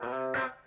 La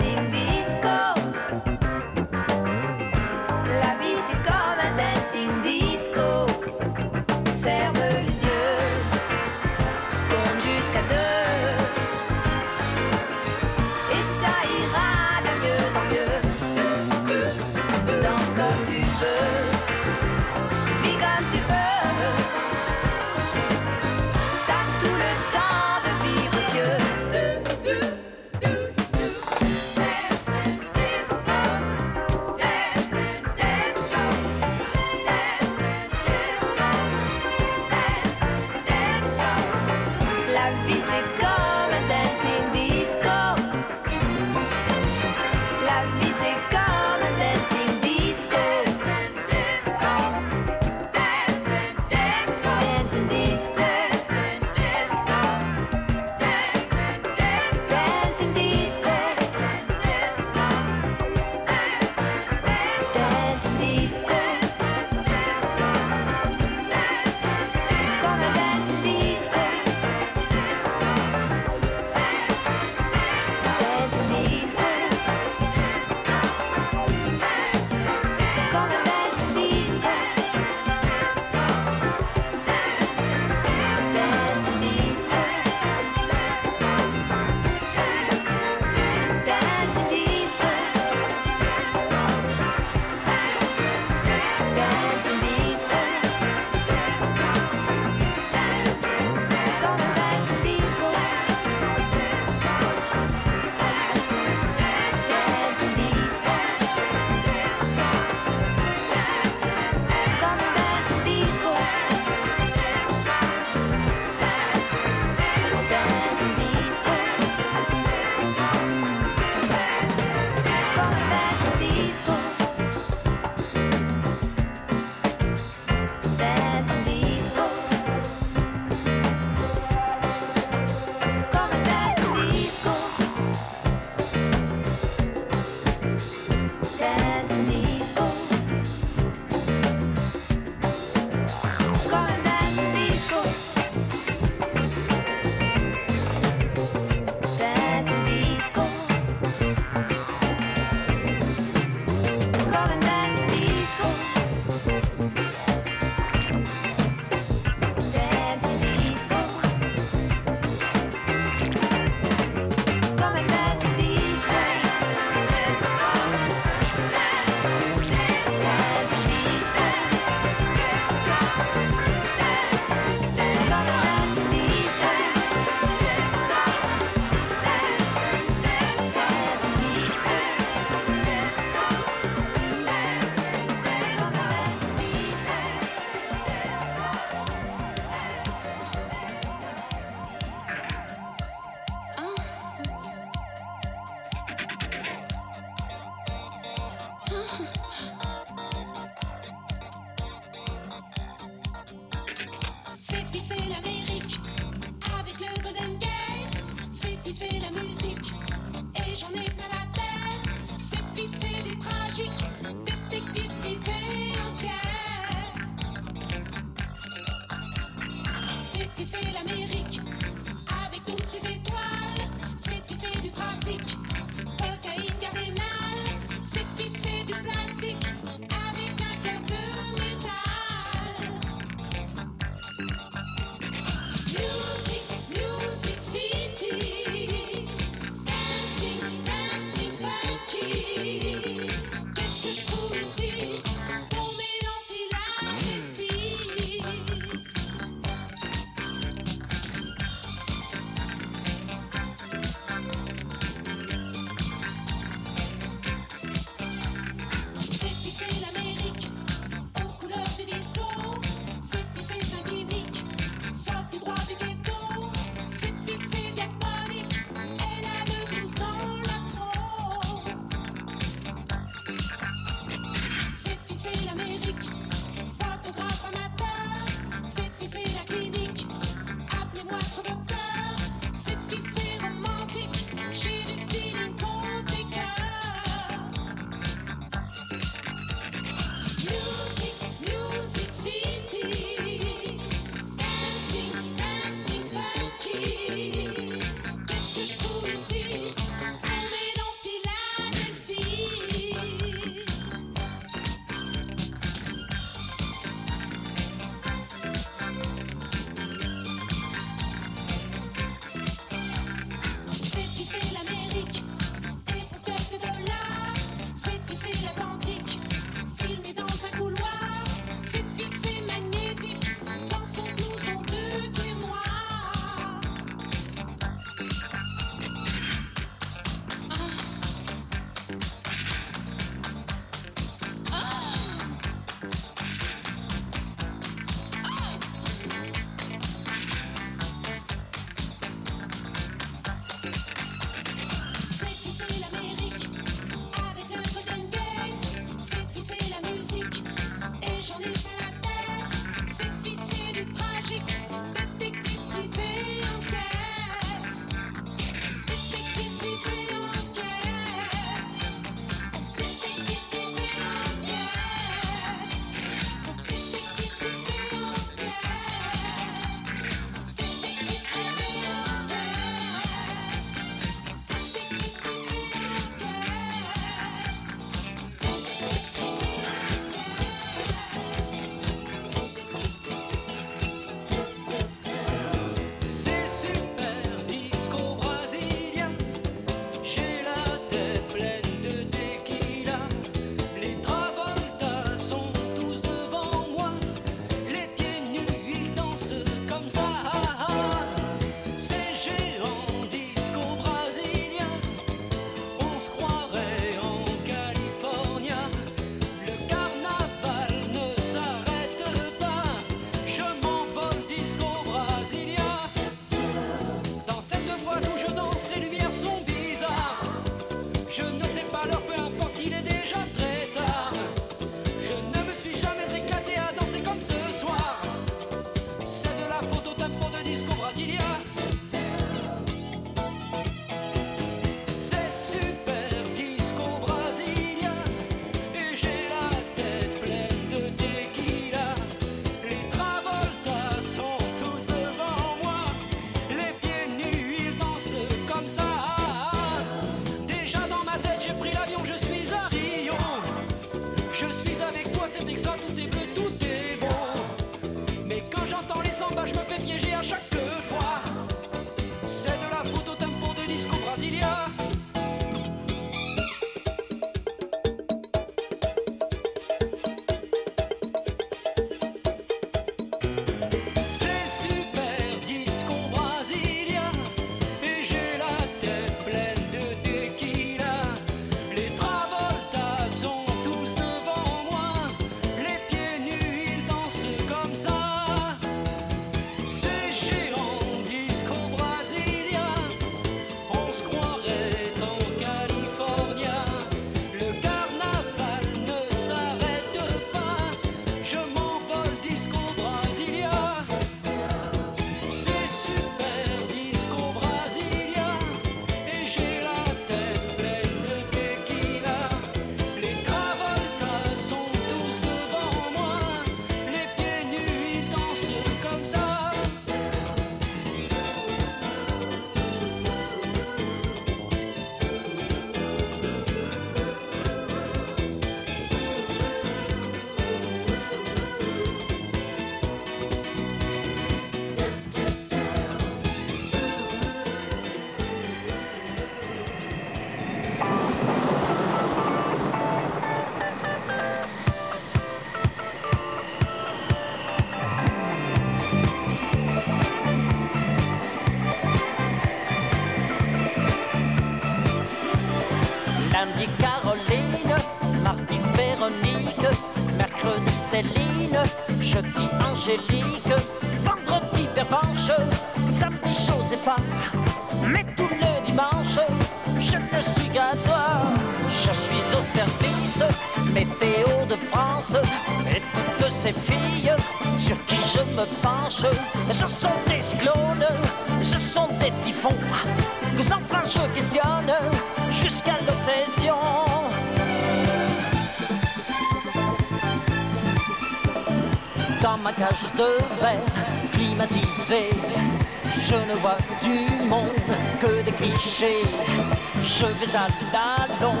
salle d'allons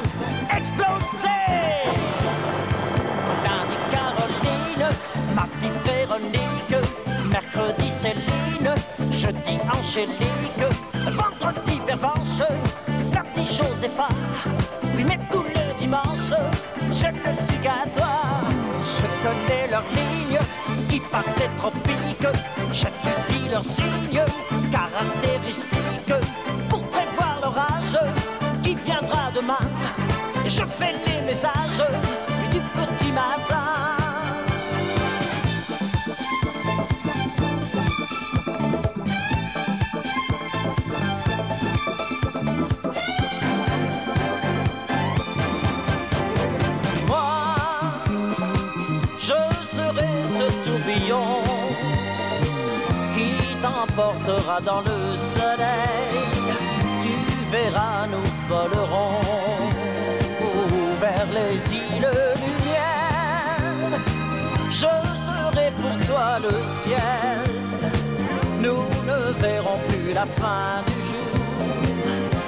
exploser. Lundi, Caroline, mardi, Véronique, mercredi, Céline, jeudi, Angélique. je fais les messages du petit matin. Moi, je serai ce tourbillon qui t'emportera dans le soleil. Tu verras, nous volerons. ciel. Nous ne verrons plus la fin du jour.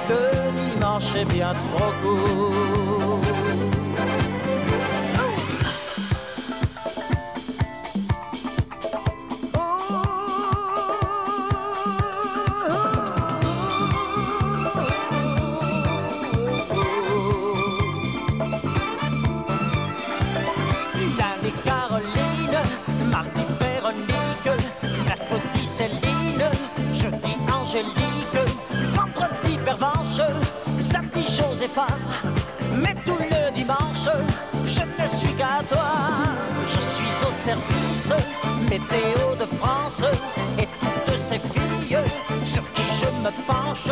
Le dimanche est bien trop court. je ne suis qu'à toi. Je suis au service météo de France et toutes ces filles sur qui je me penche.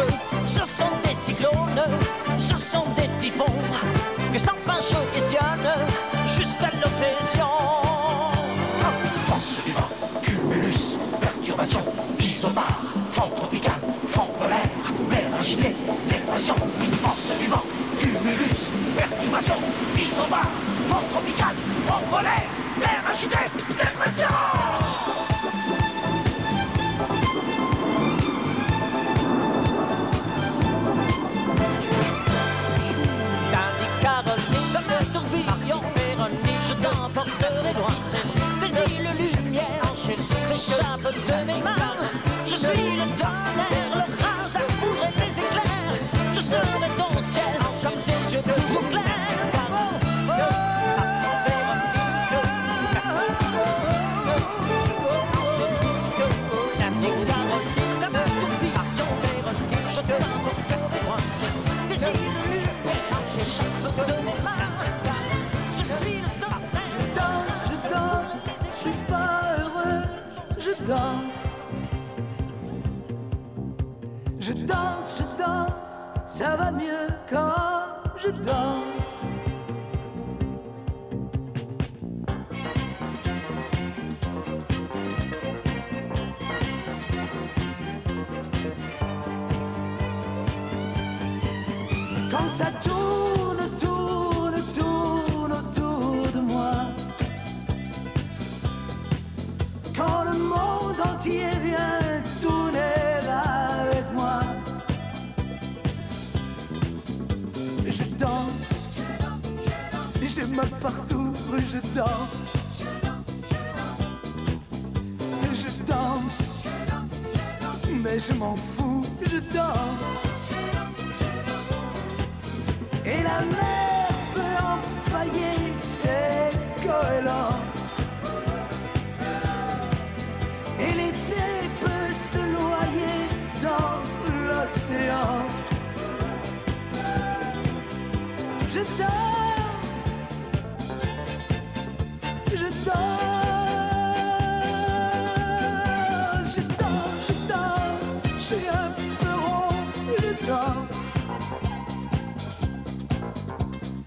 Ce sont des cyclones, ce sont des typhons que sans fin je questionne jusqu'à l'obsession. Force du vent, cumulus, perturbation, isomar, vent tropical, vent polaire, mer agitée, dépression, force du vent, cumulus, perturbation. 你走吧。Je danse, je danse, je danse, je danse, je suis un peu rond, je danse,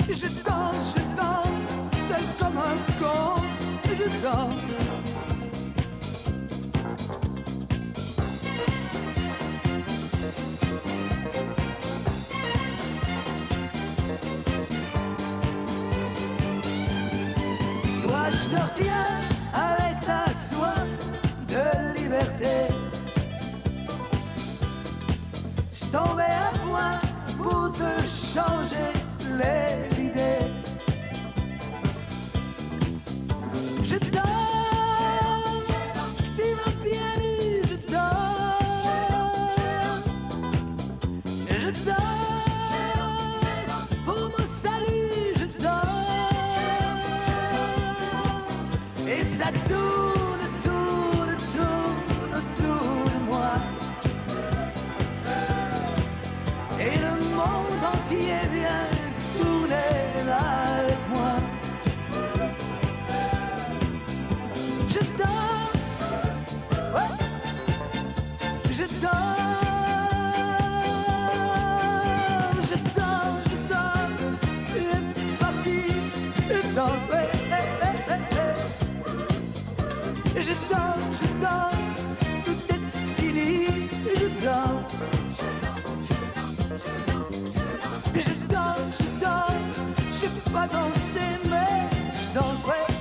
je danse, je danse, seul comme un con, je danse. Pour te changer les je sais pas danser, mais je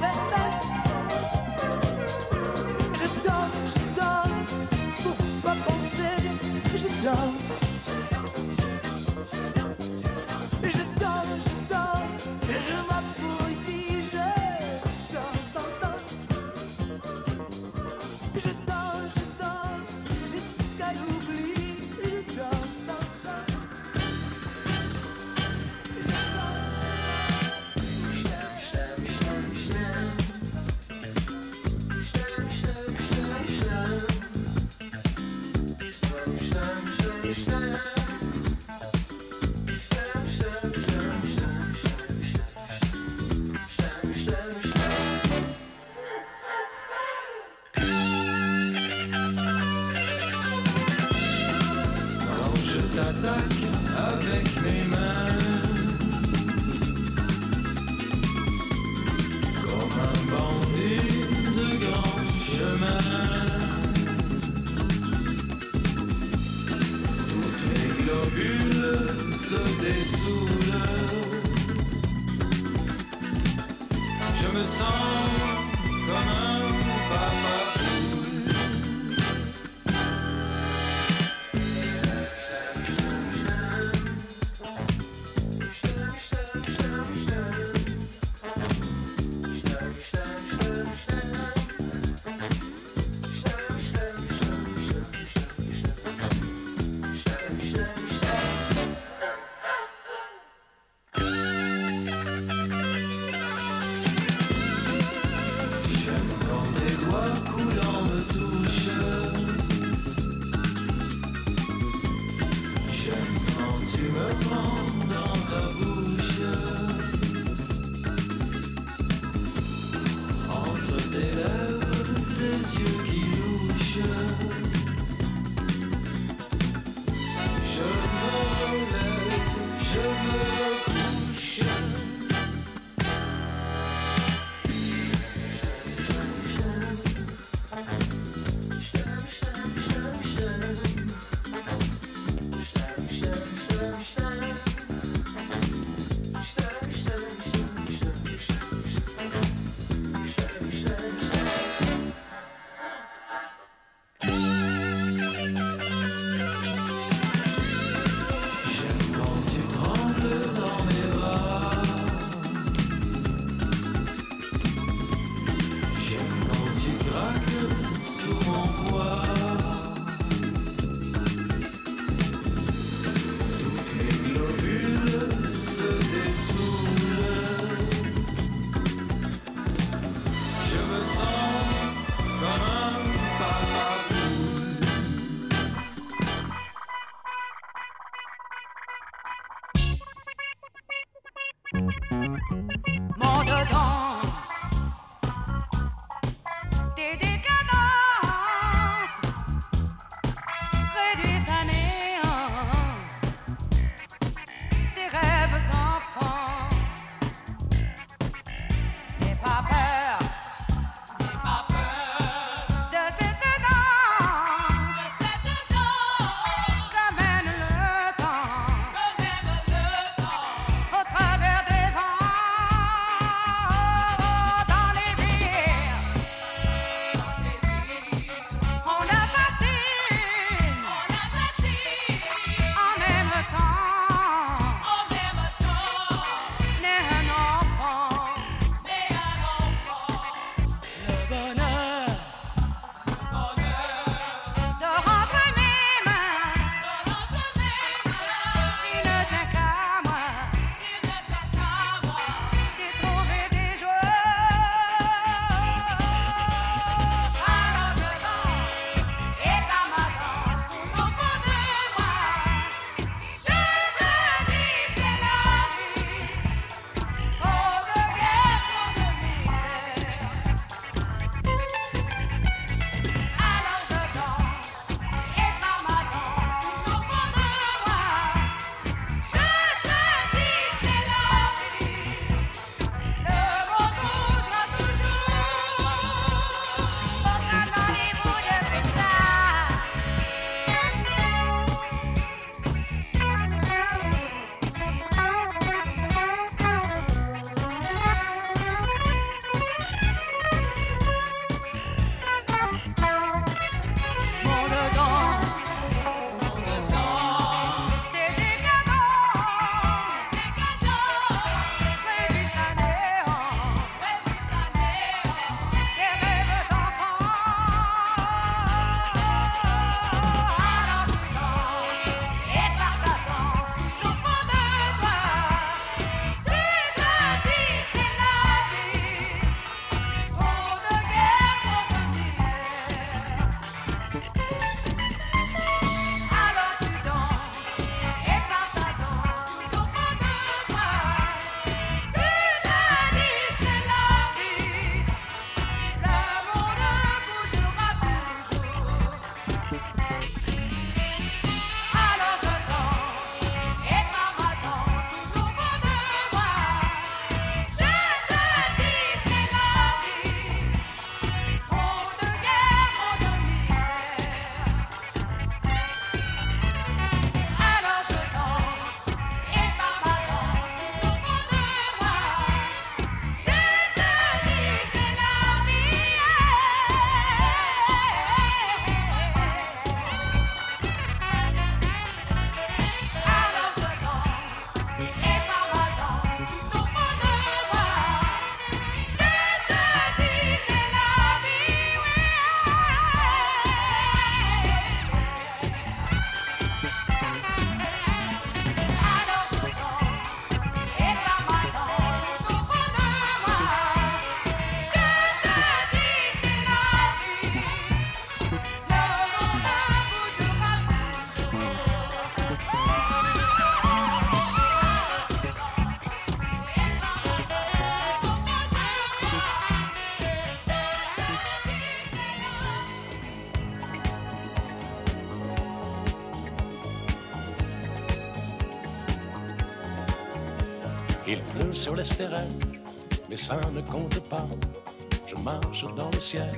le ciel.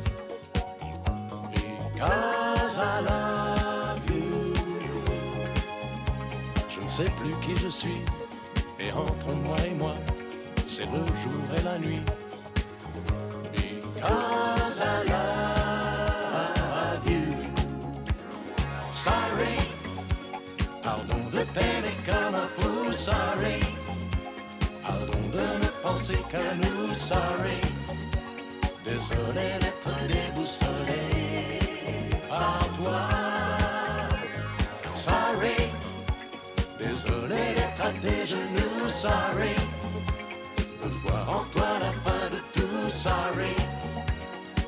Because I love you. Je ne sais plus qui je suis. Et entre moi et moi, c'est le jour et la nuit. I love you. Sorry. Pardon de t'aimer comme un fou, sorry. Pardon de ne penser qu'à nous, sorry. Désolé d'être déboussolé par toi. Sorry. Désolé d'être à tes genoux, sorry. De voir en toi la fin de tout, sorry.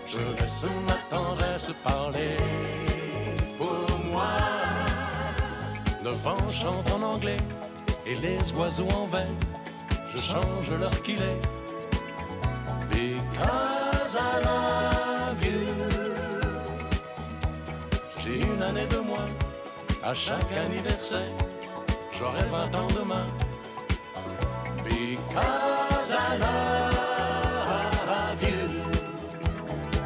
Je laisse ma tendresse parler pour moi. Le vent chante en anglais et les oiseaux en vain. Je change l'heure qu'il est. J'ai une année de moins à chaque anniversaire. J'aurai 20 ans demain. Because I love you.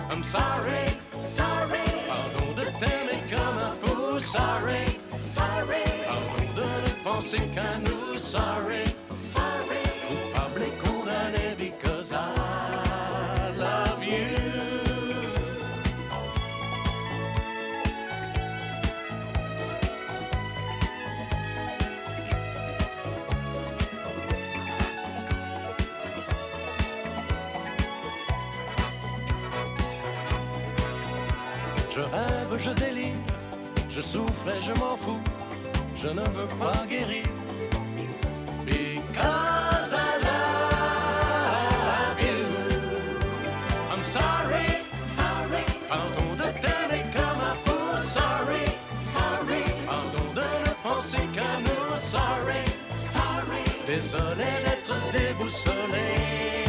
I'm sorry, sorry. Pardon de t'aimer comme un fou, sorry, sorry. Pardon de ne penser qu'à nous, sorry, sorry. Coupable et condamné because I je délire, je souffre et je m'en fous, je ne veux pas guérir. Because I love you. I'm sorry, sorry. Pardon de t'aimer comme un fou, sorry, sorry. Pardon de ne penser qu'à nous, sorry, sorry. Désolé d'être déboussolé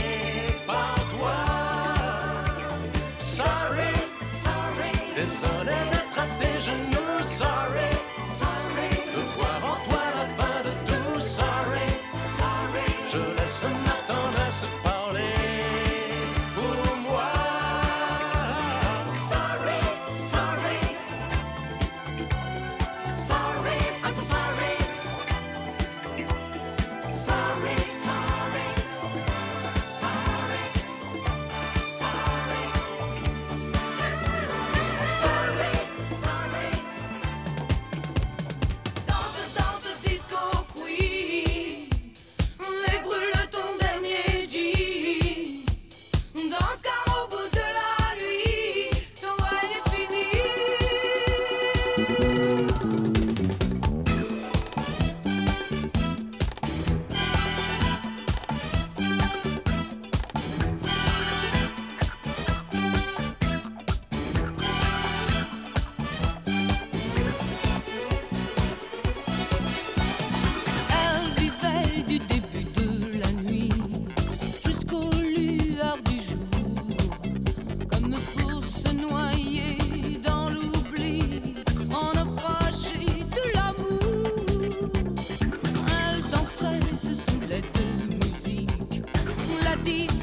la disco,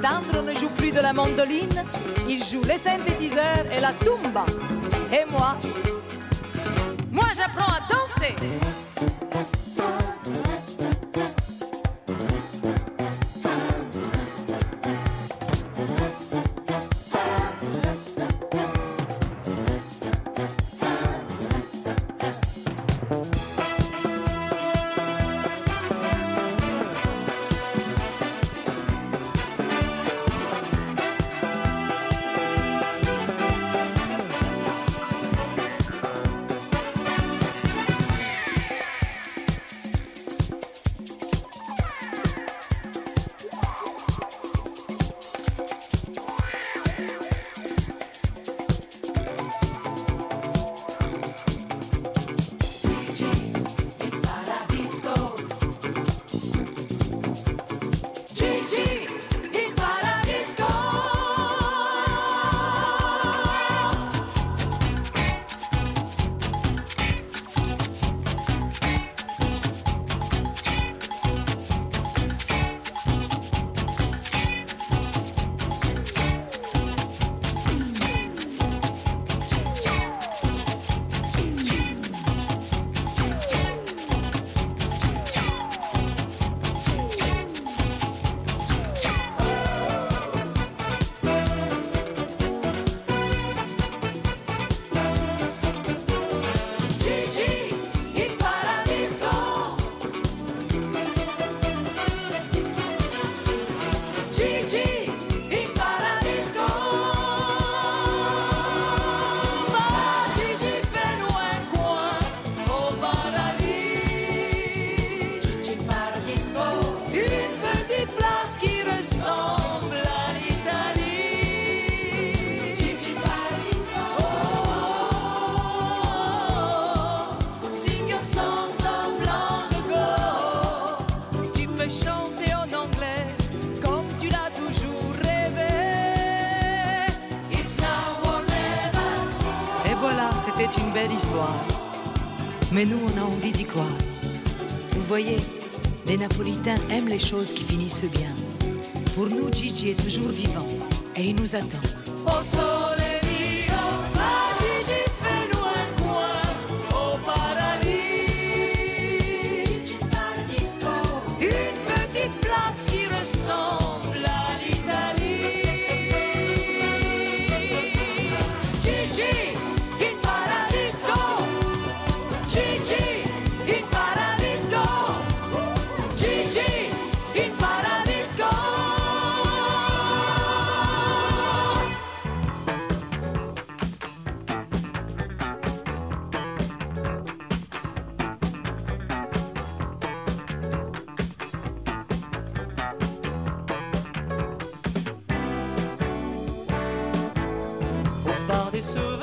Sandro ne joue plus de la mandoline, il joue les synthétiseurs et la tumba. Et moi, moi j'apprends à danser. nous on a envie d'y croire. Vous voyez, les Napolitains aiment les choses qui finissent bien. Pour nous, Gigi est toujours vivant et il nous attend. so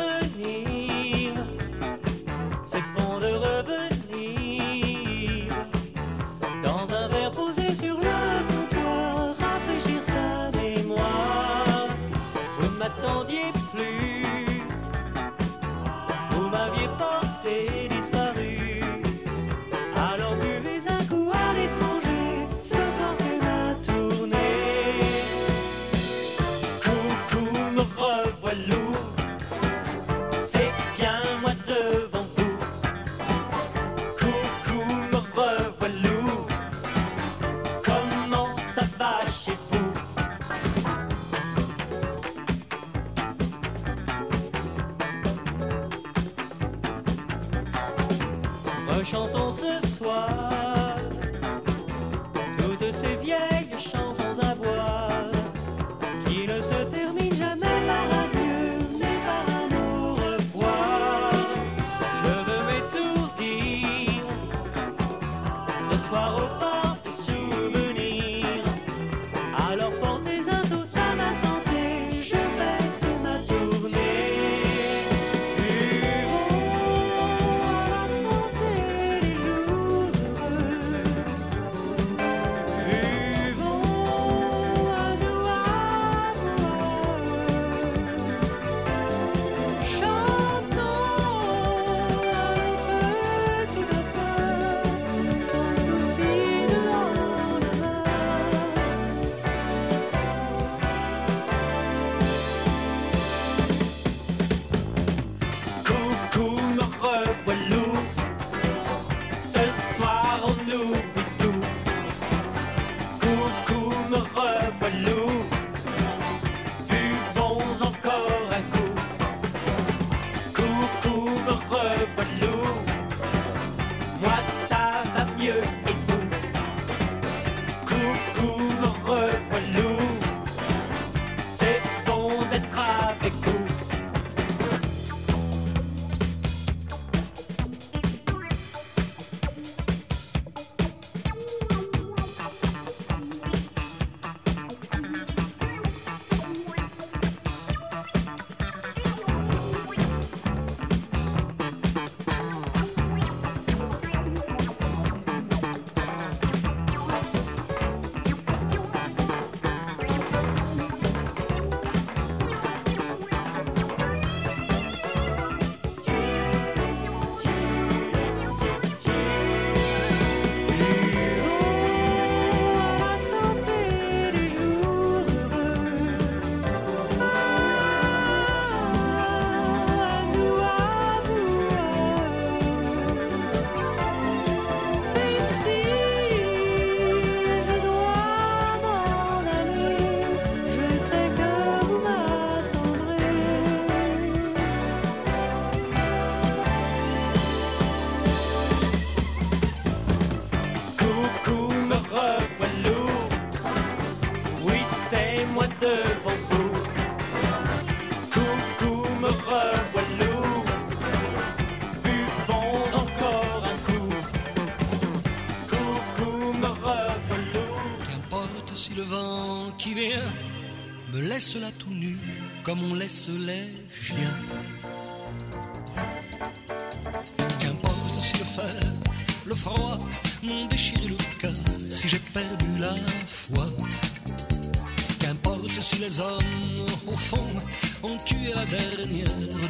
laisse-la tout nue, comme on laisse les chiens. Qu'importe si le fer, le froid m'ont déchiré le cœur, si j'ai perdu la foi. Qu'importe si les hommes, au fond, ont tué la dernière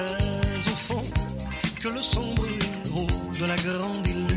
au fond que le sombre héros de la grande île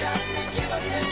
Just make it up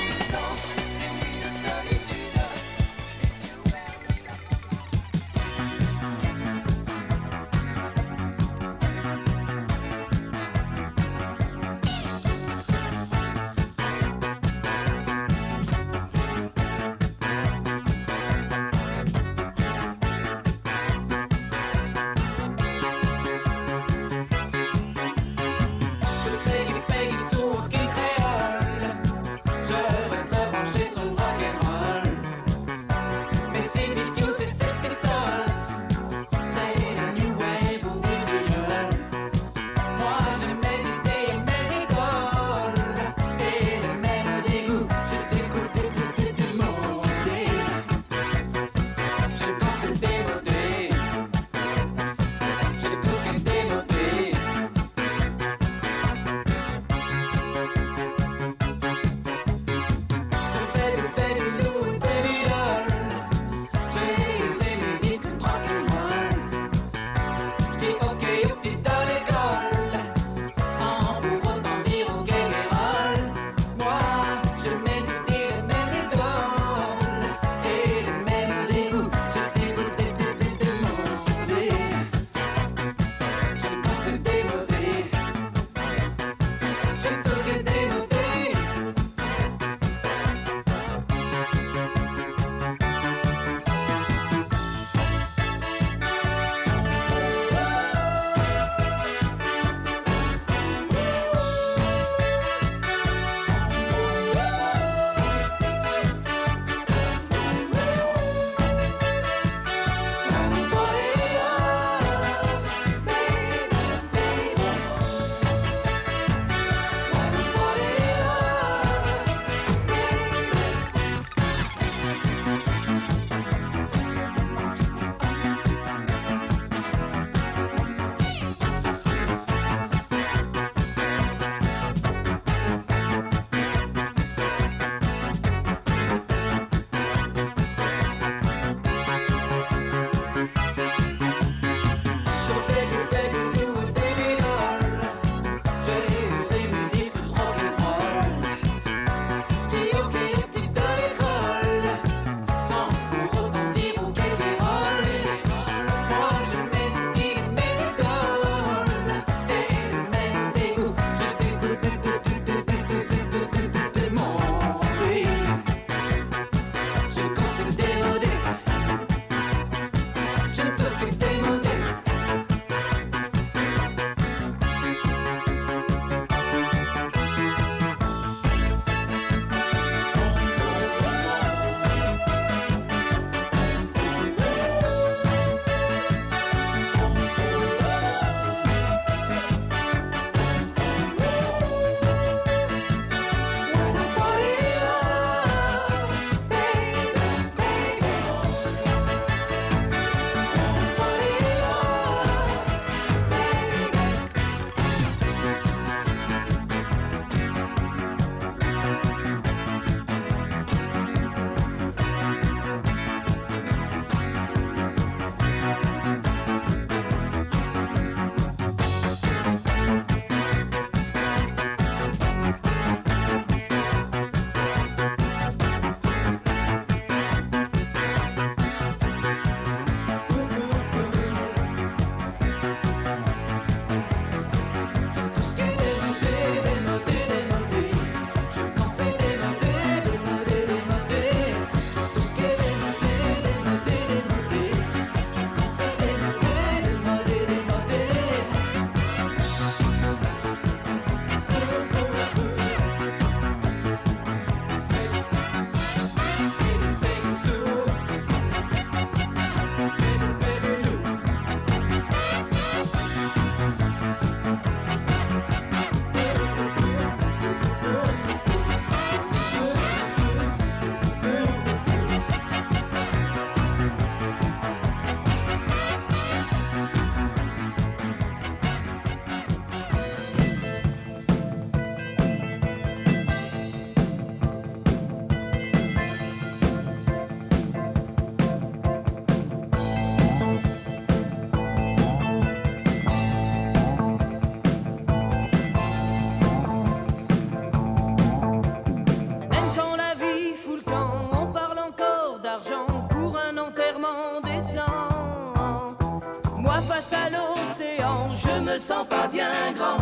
me sens pas bien grand,